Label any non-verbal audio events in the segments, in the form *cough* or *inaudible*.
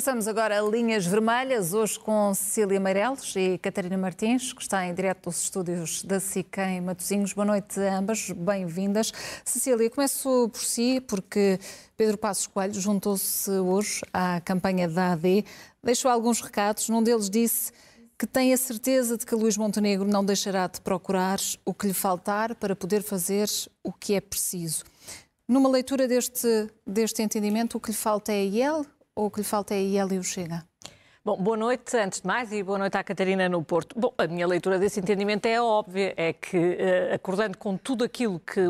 Traçamos agora linhas vermelhas, hoje com Cecília Meireles e Catarina Martins, que está em direto dos estúdios da SIC em Matosinhos. Boa noite a ambas, bem-vindas. Cecília, começo por si, porque Pedro Passos Coelho juntou-se hoje à campanha da AD, deixou alguns recados, num deles disse que tem a certeza de que Luís Montenegro não deixará de procurar o que lhe faltar para poder fazer o que é preciso. Numa leitura deste, deste entendimento, o que lhe falta é ele ou o que lhe falta é ele Chega? Bom, boa noite, antes de mais, e boa noite à Catarina no Porto. Bom, a minha leitura desse entendimento é óbvia, é que, uh, acordando com tudo aquilo que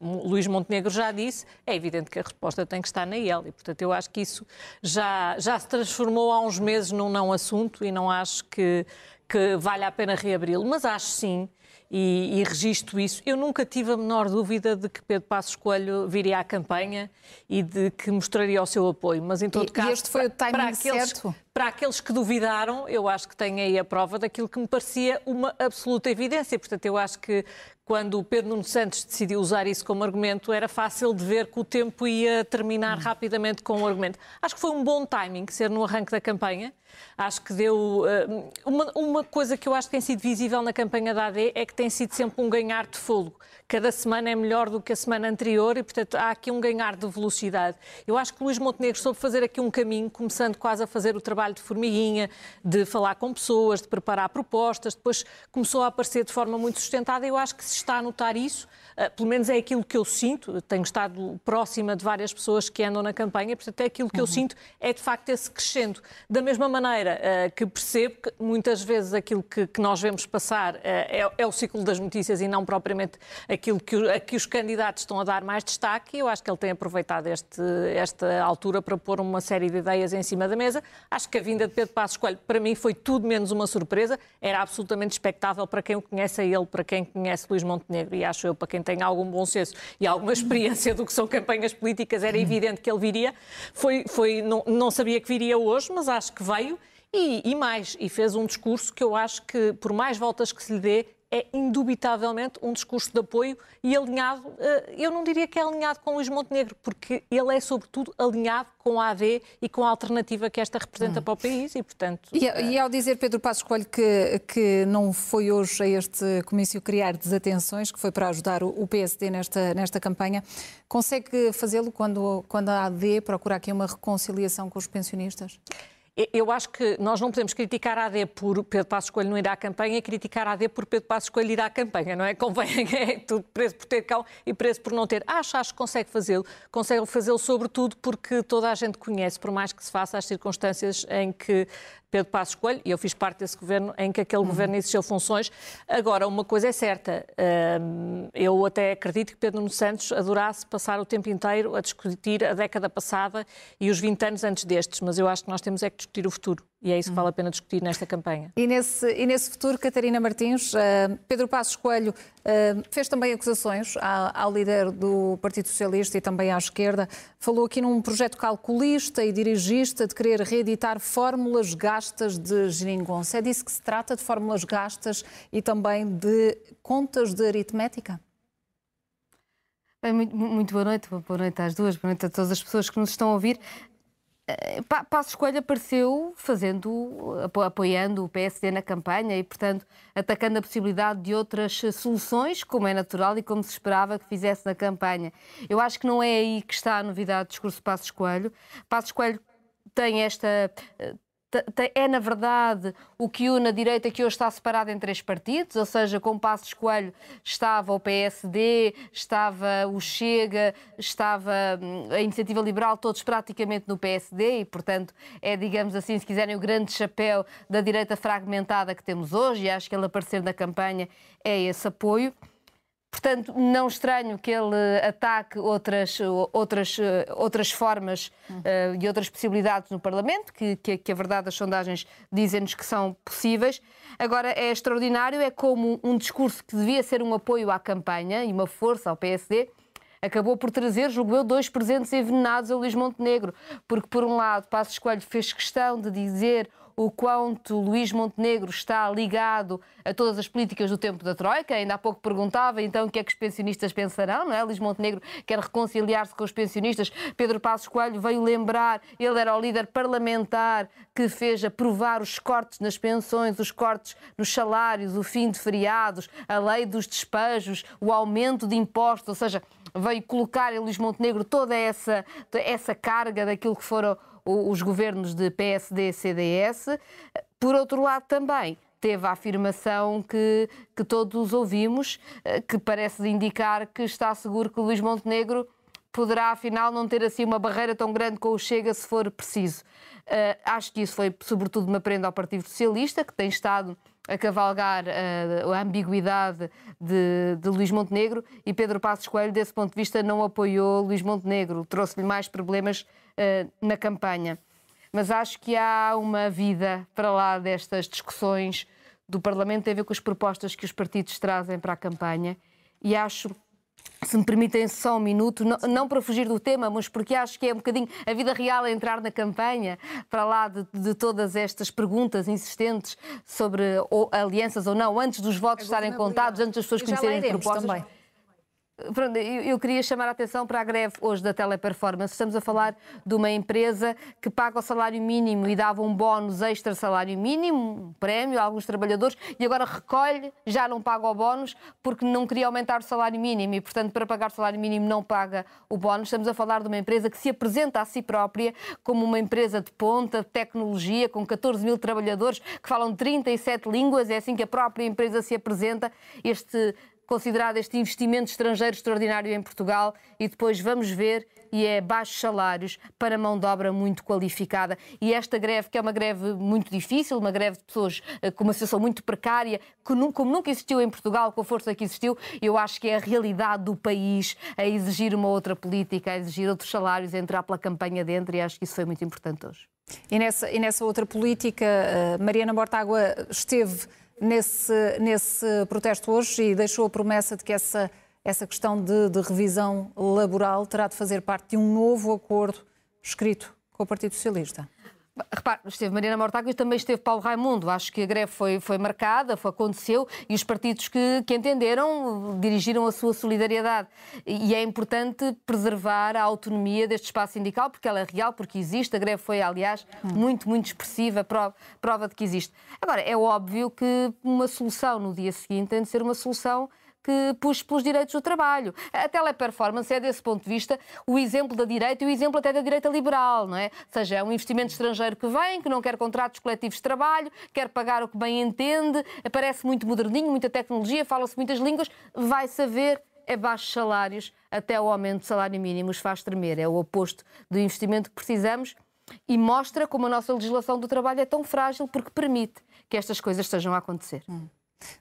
Luís Montenegro já disse, é evidente que a resposta tem que estar na IEL, e, portanto, eu acho que isso já, já se transformou há uns meses num não assunto e não acho que, que vale a pena reabri-lo, mas acho sim e, e registro isso. Eu nunca tive a menor dúvida de que Pedro Passos Coelho viria à campanha e de que mostraria o seu apoio, mas em todo e, caso... E este foi o timing para aqueles, certo? Para aqueles que duvidaram, eu acho que tem aí a prova daquilo que me parecia uma absoluta evidência. Portanto, eu acho que quando o Pedro Nuno Santos decidiu usar isso como argumento, era fácil de ver que o tempo ia terminar rapidamente com o argumento. Acho que foi um bom timing ser no arranque da campanha. Acho que deu. Uh, uma, uma coisa que eu acho que tem sido visível na campanha da AD é que tem sido sempre um ganhar de fogo. Cada semana é melhor do que a semana anterior e, portanto, há aqui um ganhar de velocidade. Eu acho que Luís Montenegro soube fazer aqui um caminho, começando quase a fazer o trabalho de formiguinha, de falar com pessoas, de preparar propostas, depois começou a aparecer de forma muito sustentada. Eu acho que se está a notar isso, uh, pelo menos é aquilo que eu sinto. Tenho estado próxima de várias pessoas que andam na campanha, portanto, é aquilo que uhum. eu sinto é de facto esse crescendo. Da mesma maneira uh, que percebo que muitas vezes aquilo que, que nós vemos passar uh, é, é, o ciclo das notícias e não propriamente aquilo que, a que os candidatos estão a dar mais destaque, e eu acho que ele tem aproveitado este, esta altura para pôr uma série de ideias em cima da mesa. Acho que a vinda de Pedro Passos Coelho, para mim, foi tudo menos uma surpresa, era absolutamente expectável para quem o conhece a ele, para quem conhece Luís Montenegro, e acho eu, para quem tem algum bom senso e alguma *laughs* experiência do que são campanhas políticas, era evidente que ele viria. Foi, foi, não, não sabia que viria hoje, mas acho que veio. E, e, mais, e fez um discurso que eu acho que, por mais voltas que se lhe dê, é indubitavelmente um discurso de apoio e alinhado, eh, eu não diria que é alinhado com Luís Montenegro, porque ele é, sobretudo, alinhado com a AD e com a alternativa que esta representa hum. para o país e, portanto... E, e, ao dizer Pedro Passos Coelho que, que não foi hoje a este comício criar desatenções, que foi para ajudar o, o PSD nesta, nesta campanha, consegue fazê-lo quando, quando a AD procura aqui uma reconciliação com os pensionistas? Eu acho que nós não podemos criticar a AD por Pedro Passos Coelho não ir à campanha e criticar a AD por Pedro Passos Coelho ir à campanha, não é? Convém, *laughs* é tudo preso por ter cão e preso por não ter. Acho, acho que consegue fazê-lo. Consegue fazê-lo sobretudo porque toda a gente conhece, por mais que se faça as circunstâncias em que Pedro Passos Coelho, e eu fiz parte desse governo em que aquele uhum. governo exerceu funções. Agora, uma coisa é certa, hum, eu até acredito que Pedro Nuno Santos adorasse passar o tempo inteiro a discutir a década passada e os 20 anos antes destes, mas eu acho que nós temos é que discutir o futuro. E é isso que vale a pena discutir nesta campanha. E nesse, e nesse futuro, Catarina Martins, uh, Pedro Passos Coelho uh, fez também acusações ao, ao, líder do Partido Socialista e também à esquerda. Falou aqui num projeto calculista e dirigista de querer reeditar fórmulas gastas de geringonça. É disso que se trata, de fórmulas gastas e também de contas de aritmética? Bem, muito, muito, boa noite, boa noite às duas, boa noite a todas as pessoas que nos estão a ouvir. Eh, Passo Escolha apareceu fazendo, apoiando o PSD na campanha e, portanto, atacando a possibilidade de outras soluções, como é natural e como se esperava que fizesse na campanha. Eu acho que não é aí que está a novidade do discurso de Passos Coelho. Passos Coelho tem esta eh, é, na verdade, o que une a direita que hoje está separada em três partidos, ou seja, com Passos Coelho estava o PSD, estava o Chega, estava hum, a Iniciativa Liberal, todos praticamente no PSD, e, portanto, é, digamos assim, se quiserem, o grande chapéu da direita fragmentada que temos hoje, e acho que ele aparecer na campanha é esse apoio. Portanto, não estranho que ele ataque outras, outras, outras formas uh, e outras possibilidades no Parlamento, que, que, que a verdade as sondagens dizem-nos que são possíveis. Agora, é extraordinário, é como um discurso que devia ser um apoio à campanha e uma força ao PSD, acabou por trazer, julgo eu, dois presentes envenenados a Luís Montenegro. Porque, por um lado, Passos Coelho fez questão de dizer o quanto Luís Montenegro está ligado a todas as políticas do tempo da Troika. Ainda há pouco perguntava então o que é que os pensionistas pensarão, não é? Luís Montenegro quer reconciliar-se com os pensionistas. Pedro Passos Coelho veio lembrar, ele era o líder parlamentar que fez aprovar os cortes nas pensões, os cortes nos salários, o fim de feriados, a lei dos despejos, o aumento de impostos, ou seja, veio colocar em Luís Montenegro toda essa, essa carga daquilo que foram os governos de PSD e CDS. Por outro lado, também teve a afirmação que, que todos ouvimos, eh, que parece indicar que está seguro que Luís Montenegro poderá, afinal, não ter assim uma barreira tão grande com o Chega se for preciso. Uh, acho que isso foi, sobretudo, uma prenda ao Partido Socialista, que tem estado a cavalgar uh, a ambiguidade de, de Luís Montenegro e Pedro Passos Coelho, desse ponto de vista, não apoiou Luís Montenegro, trouxe-lhe mais problemas uh, na campanha. Mas acho que há uma vida para lá destas discussões do Parlamento, tem a ver com as propostas que os partidos trazem para a campanha e acho se me permitem só um minuto, não, não, para fugir do tema, mas porque acho que é um bocadinho a vida real a entrar na campanha, para lá de, de todas estas perguntas insistentes sobre ou, alianças ou não, antes dos votos estarem contados, antes das pessoas conhecerem propostas. Também. Eu queria chamar a atenção para a greve hoje da Teleperformance. Estamos a falar de uma empresa que paga o salário mínimo e dava um bónus extra salário mínimo, um prémio a alguns trabalhadores, e agora recolhe, já não paga o bónus porque não queria aumentar o salário mínimo e, portanto, para pagar o salário mínimo não paga o bónus. Estamos a falar de uma empresa que se apresenta a si própria como uma empresa de ponta, de tecnologia, com 14 mil trabalhadores que falam 37 línguas, é assim que a própria empresa se apresenta. Este considerado este investimento estrangeiro extraordinário em Portugal e depois vamos ver e é baixos salários para mão de obra muito qualificada. E esta greve, que é uma greve muito difícil, uma greve de pessoas eh, com uma situação muito precária, que, como nunca existiu em Portugal, com a força que existiu, eu acho que é a realidade do país a exigir uma outra política, a exigir outros salários, a entrar pela campanha dentro, e acho que isso foi muito importante hoje. E nessa, e nessa outra política, eh, Mariana Mortágua esteve nesse, nesse protesto hoje e deixou a promessa de que essa, essa questão de, de revisão laboral terá de fazer parte de um novo acordo escrito com o Partido Socialista. Repare, esteve Mariana Mortágua e também esteve Paulo Raimundo. Acho que a greve foi, foi marcada, foi, aconteceu e os partidos que, que entenderam dirigiram a sua solidariedade. E é importante preservar a autonomia deste espaço sindical, porque ela é real, porque existe. A greve foi, aliás, muito, muito expressiva, prova, prova de que existe. Agora, é óbvio que uma solução no dia seguinte tem de ser uma solução que puxe pelos direitos do trabalho. A teleperformance é, desse ponto de vista, o exemplo da direita e o exemplo até da direita liberal, não é? Ou seja, é um investimento estrangeiro que vem, que não quer contratos coletivos de trabalho, quer pagar o que bem entende, parece muito moderninho, muita tecnologia, fala-se muitas línguas, vai saber é baixos salários, até o aumento do salário mínimo os faz tremer. É o oposto do investimento que precisamos e mostra como a nossa legislação do trabalho é tão frágil porque permite que estas coisas estejam a acontecer. Hum.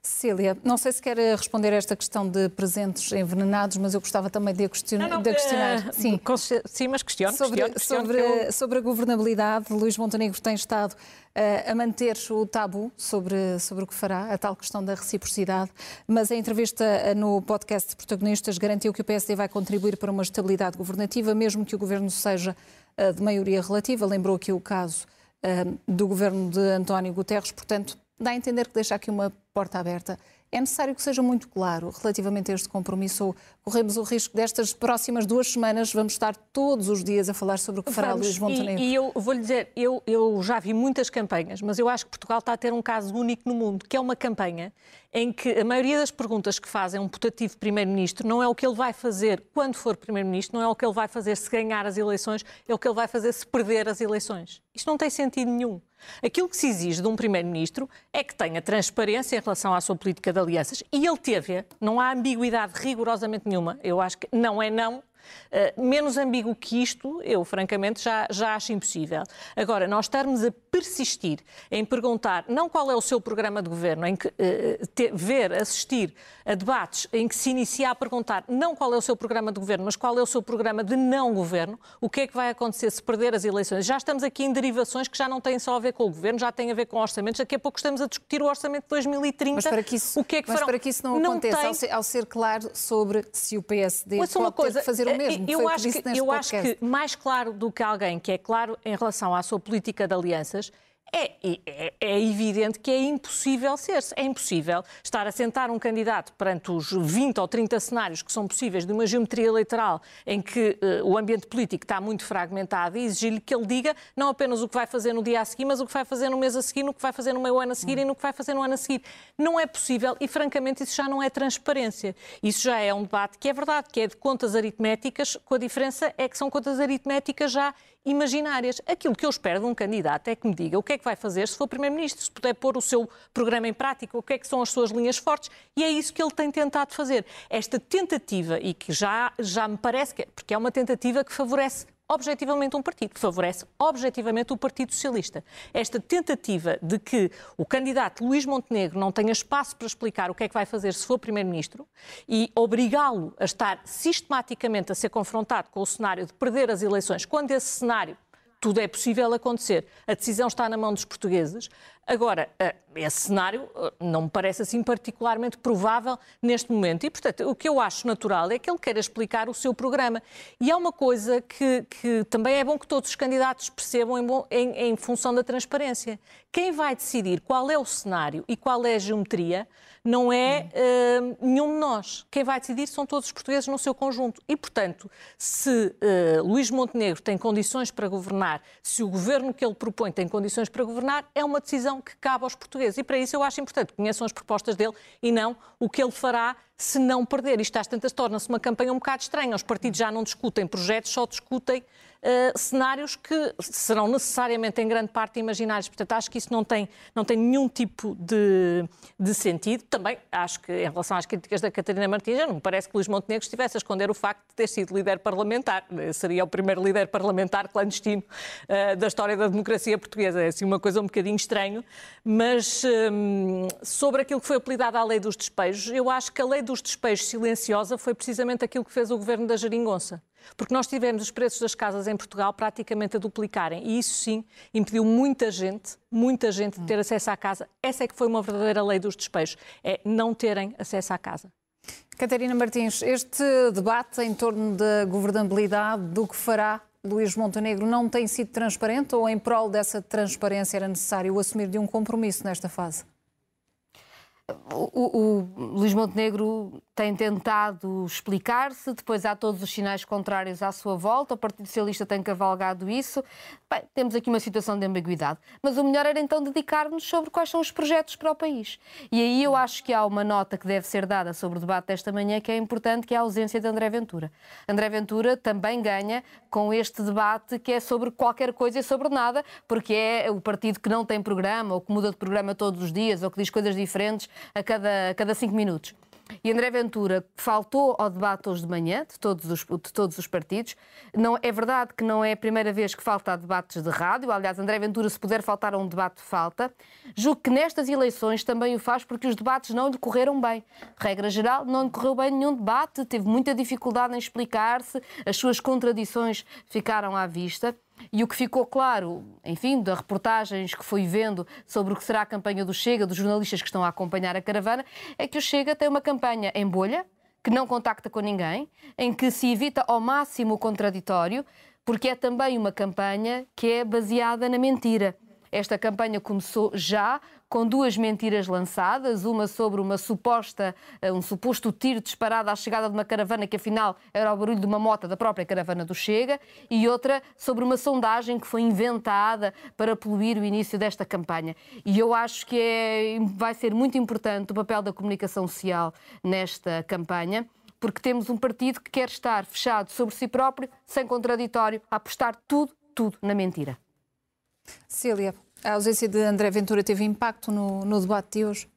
Cecília, não sei se quer eh, responder a esta questão de presentes envenenados, mas eu gostava também de a questionar. Não, não, de questionar. Uh, sim. sim, mas questiono. Sobre, questiono, sobre, eu... sobre a governabilidade, Luís Montenegro tem estado uh, a manter o tabu sobre, sobre o que fará, a tal questão da reciprocidade, mas a entrevista no podcast de protagonistas garantiu que o PSD vai contribuir para uma estabilidade governativa, mesmo que o governo seja uh, de maioria relativa. Lembrou aqui o caso do governo de António Guterres, portanto, dá a entender que deixa aqui uma porta aberta. É necessário que seja muito claro relativamente a este compromisso. Corremos o risco destas próximas duas semanas, vamos estar todos os dias a falar sobre o que fará vamos. Luís Montenegro. E, e eu vou-lhe dizer, eu, eu já vi muitas campanhas, mas eu acho que Portugal está a ter um caso único no mundo, que é uma campanha em que a maioria das perguntas que fazem um putativo Primeiro-Ministro não é o que ele vai fazer quando for Primeiro-Ministro, não é o que ele vai fazer se ganhar as eleições, é o que ele vai fazer se perder as eleições. Isto não tem sentido nenhum. Aquilo que se exige de um Primeiro-Ministro é que tenha transparência em relação à sua política de alianças. E ele teve, não há ambiguidade rigorosamente nenhuma. Eu acho que não é não, Uh, menos ambíguo que isto, eu francamente já, já acho impossível. Agora, nós estarmos a persistir em perguntar não qual é o seu programa de governo, em que, uh, ter, ver, assistir a debates em que se inicia a perguntar não qual é o seu programa de governo, mas qual é o seu programa de não governo, o que é que vai acontecer se perder as eleições. Já estamos aqui em derivações que já não têm só a ver com o governo, já têm a ver com orçamentos. Daqui a pouco estamos a discutir o orçamento de 2030. Mas para que isso, o que é que mas farão? para que isso não, não aconteça, tem... ao, ser, ao, ser, claro sobre se o PSD mas pode coisa, fazer eh, mesmo, eu acho que, eu acho que mais claro do que alguém que é claro em relação à sua política de alianças é, é, é, evidente que é impossível ser-se. É impossível estar a sentar um candidato perante os 20 ou 30 cenários que são possíveis de uma geometria eleitoral em que uh, o ambiente político está muito fragmentado e exigir-lhe que ele diga não apenas o que vai fazer no dia a seguir, mas o que vai fazer no mês a seguir, no que vai fazer no meio ano a seguir hum. e no que vai fazer no ano a seguir. Não é possível e, francamente, isso já não é transparência. Isso já é um debate que é verdade, que é de contas aritméticas, com a diferença é que são contas aritméticas já imaginárias. Aquilo que eu espero de um candidato é que me diga o que é que vai fazer se for Primeiro-Ministro, se puder pôr o seu programa em prática, o que é que são as suas linhas fortes, e é isso que ele tem tentado fazer. Esta tentativa, e que já, já me parece que é, porque é uma tentativa que favorece objetivamente um partido, que favorece objetivamente o Partido Socialista. Esta tentativa de que o candidato Luís Montenegro não tenha espaço para explicar o que é que vai fazer se for Primeiro-Ministro e obrigá-lo a estar sistematicamente a ser confrontado com o cenário de perder as eleições, quando esse cenário tudo é possível acontecer. A decisão está na mão dos portugueses. Agora, eh, esse cenário eh, não me parece assim particularmente provável neste momento. E, portanto, o que eu acho natural é que ele queira explicar o seu programa. E há uma coisa que, que também é bom que todos os candidatos percebam em, em, em função da transparência. Quem vai decidir qual é o cenário e qual é a geometria não é uh, nenhum de nós. Quem vai decidir são todos os portugueses no seu conjunto. E, portanto, se uh, Luís Montenegro tem condições para governar, se o governo que ele propõe tem condições para governar, é uma decisão que cabe aos portugueses. E para isso eu acho importante que conheçam as propostas dele e não o que ele fará se não perder. Isto às tantas torna-se uma campanha um bocado estranha. Os partidos já não discutem projetos, só discutem uh, cenários que serão necessariamente em grande parte imaginários. Portanto, acho que isso não tem, não tem nenhum tipo de, de sentido. Também acho que, em relação às críticas da Catarina Martins, não me parece que Luís Montenegro estivesse a esconder o facto de ter sido líder parlamentar. Seria o primeiro líder parlamentar clandestino uh, da história da democracia portuguesa. É assim uma coisa um bocadinho estranho. Mas um, sobre aquilo que foi apelidado à lei dos despejos, eu acho que a lei dos despejos silenciosa foi precisamente aquilo que fez o governo da Jeringonça. Porque nós tivemos os preços das casas em Portugal praticamente a duplicarem e isso sim impediu muita gente, muita gente de ter acesso à casa. Essa é que foi uma verdadeira lei dos despejos, é não terem acesso à casa. Catarina Martins, este debate em torno da governabilidade, do que fará Luís Montenegro, não tem sido transparente ou em prol dessa transparência era necessário assumir de um compromisso nesta fase? O, o, Luís Montenegro tem tentado explicar-se, depois há todos os sinais contrários à sua volta, o Partido Socialista tem cavalgado isso. Bem, temos aqui uma situação de ambiguidade. Mas o melhor era então dedicar-nos sobre quais são os projetos para o país. E aí eu acho que há uma nota que deve ser dada sobre o debate desta manhã que é importante, que é a ausência de André Ventura. André Ventura também ganha com este debate que é sobre qualquer coisa e sobre nada, porque é o partido que não tem programa, ou que muda de programa todos os dias, ou que diz coisas diferentes a cada, a cada cinco minutos. E André Ventura faltou ao debate hoje de manhã, de todos os, de todos os partidos. Não, é verdade que não é a primeira vez que falta a debates de rádio. Aliás, André Ventura, se puder faltar a um debate, falta. Julgo que nestas eleições também o faz porque os debates não lhe correram bem. Regra geral, não lhe correu bem nenhum debate, teve muita dificuldade em explicar-se, as suas contradições ficaram à vista. E o que ficou claro, enfim, das reportagens que fui vendo sobre o que será a campanha do Chega, dos jornalistas que estão a acompanhar a caravana, é que o Chega tem uma campanha em bolha, que não contacta com ninguém, em que se evita ao máximo o contraditório, porque é também uma campanha que é baseada na mentira. Esta campanha começou já com duas mentiras lançadas, uma sobre uma suposta, eh, um suposto tiro disparado à chegada de uma caravana que afinal era o barulho de uma moto da própria caravana do Chega, e outra sobre uma sondagem que foi inventada para poluir o início desta campanha. E eu acho que é, vai ser muito importante o papel da comunicação social nesta campanha porque temos um partido que quer estar fechado sobre si próprio, sem contraditório, apostar tudo, tudo na mentira. Cília, A ausência de André Ventura teve impacto no, no debate de hoje?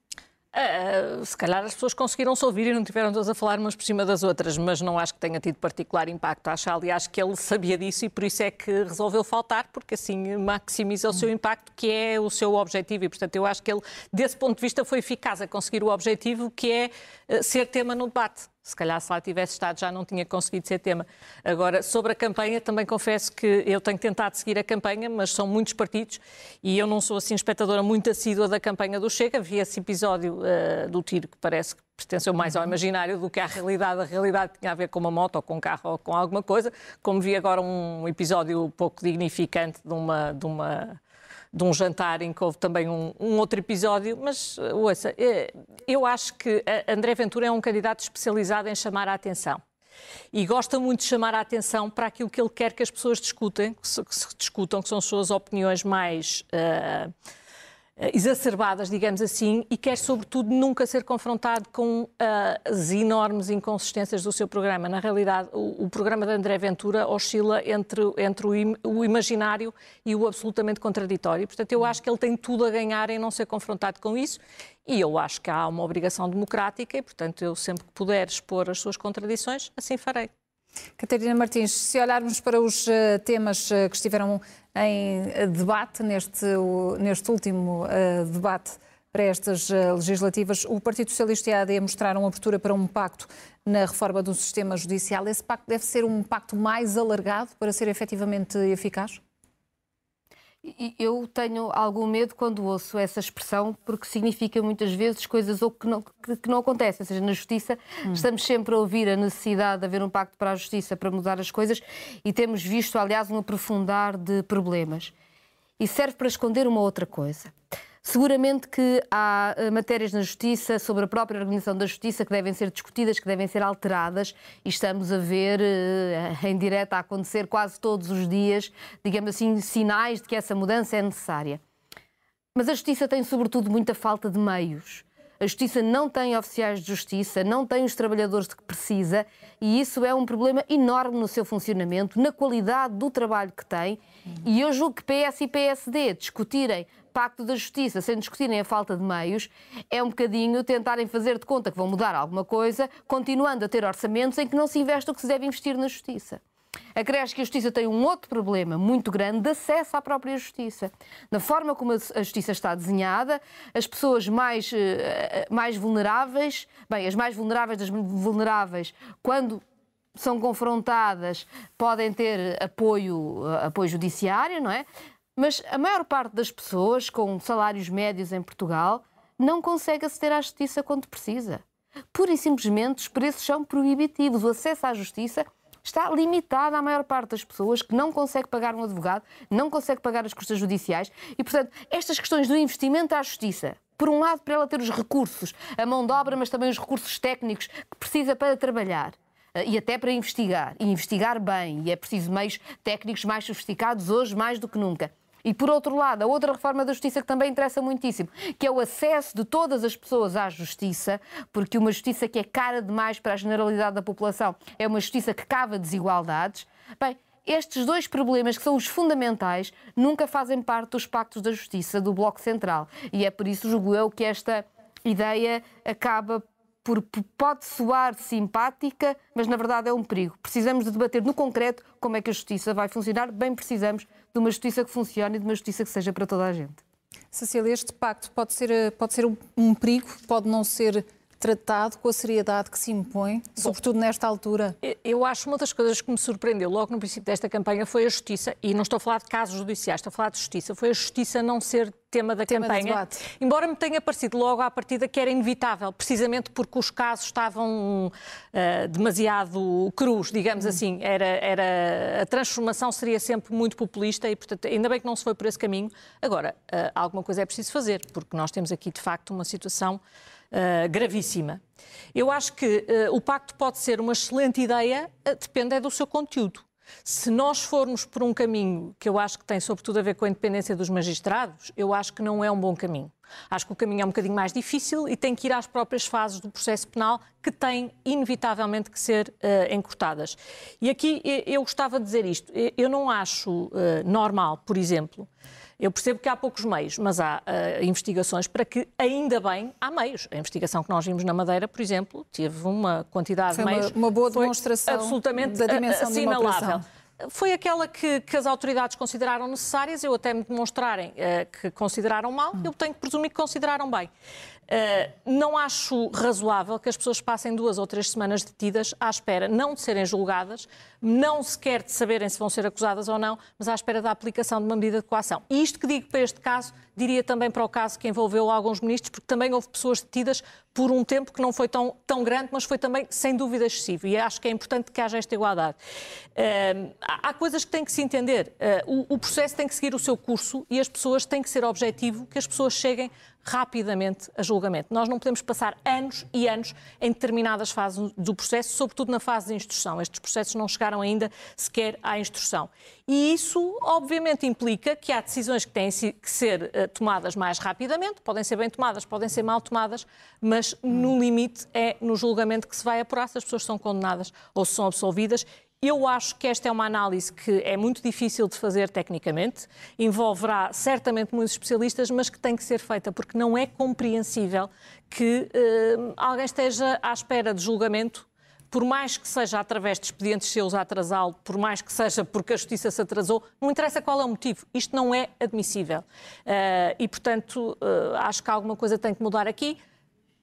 Uh, se calhar as pessoas conseguiram se ouvir e não tiveram todas a falar umas por cima das outras, mas não acho que tenha tido particular impacto. Acho, aliás, que ele sabia disso e por isso é que resolveu faltar, porque assim maximiza o seu impacto, que é o seu objetivo. E, portanto, eu acho que ele, desse ponto de vista, foi eficaz a conseguir o objetivo, que é uh, ser tema no debate. Se calhar, se lá tivesse estado, já não tinha conseguido ser tema. Agora, sobre a campanha, também confesso que eu tenho tentado seguir a campanha, mas são muitos partidos e eu não sou assim espectadora muito assídua da campanha do Chega. Vi esse episódio uh, do tiro que parece que pertenceu mais ao imaginário do que à realidade. A realidade tinha a ver com uma moto ou com um carro ou com alguma coisa. Como vi agora um episódio pouco dignificante de uma. De uma de um jantar em que houve também um, um outro episódio, mas ouça, eh, eu acho que André Ventura é um candidato especializado em chamar a atenção. E gosta muito de chamar a atenção para aquilo que ele quer que as pessoas discutem, que se, que se discutam, que são suas opiniões mais. Uh, eh, exacerbadas, digamos assim, e quer, sobretudo, nunca ser confrontado com uh, as enormes inconsistências do seu programa. Na realidade, o, o programa de André Ventura oscila entre, entre o, im, o, imaginário e o absolutamente contraditório. Portanto, eu acho que ele tem tudo a ganhar em não ser confrontado com isso. E eu acho que há uma obrigação democrática e, portanto, eu sempre que puder expor as suas contradições, assim farei. Catarina Martins, se olharmos para os uh, temas uh, que estiveram em debate neste, neste último debate para estas legislativas. O Partido Socialista e a AD mostraram abertura para um pacto na reforma do sistema judicial. Esse pacto deve ser um pacto mais alargado para ser efetivamente eficaz? Eu tenho algum medo quando ouço essa expressão, porque significa muitas vezes coisas que não, que não acontecem. Ou seja, na justiça hum. estamos sempre a ouvir a necessidade de haver um pacto para a justiça para mudar as coisas e temos visto, aliás, um aprofundar de problemas. E serve para esconder uma outra coisa. Seguramente que há eh, matérias na Justiça sobre a própria organização da Justiça que devem ser discutidas, que devem ser alteradas, e estamos a ver eh, em direto a acontecer quase todos os dias, digamos assim, sinais de que essa mudança é necessária. Mas a Justiça tem, sobretudo, muita falta de meios. A Justiça não tem oficiais de justiça, não tem os trabalhadores de que precisa, e isso é um problema enorme no seu funcionamento, na qualidade do trabalho que tem. E eu julgo que PS e PSD discutirem Pacto da Justiça, sem discutirem a falta de meios, é um bocadinho tentarem fazer de conta que vão mudar alguma coisa, continuando a ter orçamentos em que não se investe o que se deve investir na Justiça. Acresce que a Justiça tem um outro problema muito grande de acesso à própria Justiça. Na forma como a Justiça está desenhada, as pessoas mais, eh, mais vulneráveis, bem, as mais vulneráveis das vulneráveis, quando são confrontadas, podem ter apoio, eh, apoio judiciário, não é? Mas a maior parte das pessoas com salários médios em Portugal não consegue aceder à justiça quando precisa. Pura e simplesmente os preços são proibitivos. O acesso à justiça está limitado à maior parte das pessoas que não consegue pagar um advogado, não consegue pagar as custas judiciais e, portanto, estas questões do investimento à justiça, por um lado, para ela ter os recursos, a mão de obra, mas também os recursos técnicos que precisa para trabalhar eh, e até para investigar, e investigar bem, e é preciso meios técnicos mais sofisticados hoje mais do que nunca. E por outro lado, a outra reforma da justiça que também interessa muitíssimo, que é o acesso de todas as pessoas à justiça, porque uma justiça que é cara demais para a generalidade da população é uma justiça que cava desigualdades. Bem, estes dois problemas, que são os fundamentais, nunca fazem parte dos pactos da justiça do Bloco Central. E é por isso, julgo eu, que esta ideia acaba pode soar simpática, mas na verdade é um perigo. Precisamos de debater no concreto como é que a justiça vai funcionar, bem precisamos de uma justiça que funcione e de uma justiça que seja para toda a gente. Cecília, este pacto pode ser, pode ser um perigo, pode não ser tratado com a seriedade que se impõe, sobretudo nesta altura? Eu acho uma das coisas que me surpreendeu logo no princípio desta campanha foi a justiça, e não estou a falar de casos judiciais, estou a falar de justiça, foi a justiça não ser tema da tema campanha, embora me tenha parecido logo à partida que era inevitável, precisamente porque os casos estavam uh, demasiado crus, digamos hum. assim, era, era, a transformação seria sempre muito populista e, portanto, ainda bem que não se foi por esse caminho. Agora, uh, alguma coisa é preciso fazer, porque nós temos aqui, de facto, uma situação uh, gravíssima. Eu acho que uh, o pacto pode ser uma excelente ideia, uh, depende é do seu conteúdo. Se nós formos por um caminho que eu acho que tem sobretudo a ver com a independência dos magistrados, eu acho que não é um bom caminho. Acho que o caminho é um bocadinho mais difícil e tem que ir às próprias fases do processo penal que têm inevitavelmente que ser uh, encurtadas. E aqui eu gostava de dizer isto. Eu não acho uh, normal, por exemplo, Eu percebo que há poucos meios, mas há uh, investigações para que, ainda bem, há meios. A investigação que nós vimos na Madeira, por exemplo, teve uma quantidade foi de meios. Uma, uma boa demonstração absolutamente da dimensão assinalável. Foi aquela que, que, as autoridades consideraram necessárias, eu até me demonstrarem uh, que consideraram mal, eu tenho que presumir que consideraram bem. Uh, não acho razoável que as pessoas passem duas ou três semanas detidas à espera não de serem julgadas, não sequer de saberem se vão ser acusadas ou não, mas à espera da aplicação de uma medida de coação. E isto que digo para este caso, diria também para o caso que envolveu alguns ministros, porque também houve pessoas detidas por um tempo que não foi tão, tão grande, mas foi também, sem dúvida, excessivo. E acho que é importante que haja esta igualdade. Uh, há coisas que têm que se entender. Uh, o, o processo tem que seguir o seu curso e as pessoas têm que ser objetivo, que as pessoas cheguem rapidamente a julgamento. Nós não podemos passar anos e anos em determinadas fases do processo, sobretudo na fase de instrução. Estes processos não chegaram ainda sequer à instrução. E isso, obviamente, implica que há decisões que têm que ser uh, tomadas mais rapidamente, podem ser bem tomadas, podem ser mal tomadas, mas no limite é no julgamento que se vai apurar se as pessoas são condenadas ou se são absolvidas eu acho que esta é uma análise que é muito difícil de fazer tecnicamente, envolverá certamente muitos especialistas, mas que tem que ser feita, porque não é compreensível que uh, alguém esteja à espera de julgamento por mais que seja através de expedientes seus a atrasá-lo, por mais que seja porque a justiça se atrasou, não interessa qual é o motivo. Isto não é admissível. Uh, e, portanto, uh, acho que alguma coisa tem que mudar aqui.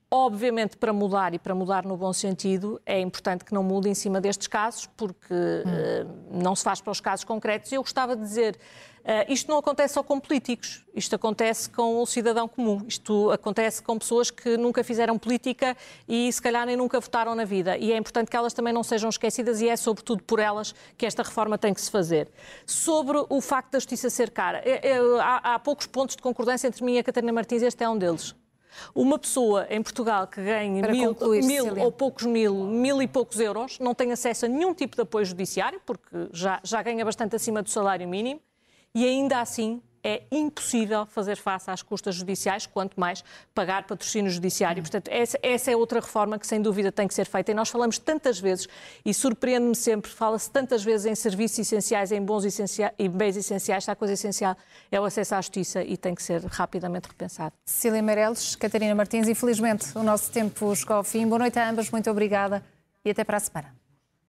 Obviamente, para mudar e para mudar no bom sentido, é importante que não mude em cima destes casos, porque hum. não se faz para os casos concretos. Eu gostava de dizer, uh, isto não acontece só com políticos, isto acontece com o cidadão comum, isto acontece com pessoas que nunca fizeram política e se calhar nem nunca votaram na vida. E é importante que elas também não sejam esquecidas e é sobretudo por elas que esta reforma tem que se fazer. Sobre o facto da justiça ser cara, é, é, há, há poucos pontos de concordância entre mim e a Catarina Martins, este é um deles. Uma pessoa em Portugal que ganhe mil, mil ou poucos mil, mil e poucos euros, não tem acesso a nenhum tipo de apoio judiciário, porque já, já ganha bastante acima do salário mínimo, e ainda assim é impossível fazer face às custas judiciais, quanto mais pagar patrocínio judiciário. Portanto, essa, essa, é outra reforma que, sem dúvida, tem que ser feita. E nós falamos tantas vezes, e surpreende-me sempre, fala-se tantas vezes em serviços essenciais, em bons essenciais, e bens essenciais. A coisa essencial é o acesso à justiça e tem que ser rapidamente repensado. Cecília Meirelles, Catarina Martins, infelizmente o nosso tempo chegou ao fim. Boa noite a ambas, muito obrigada e até para a semana.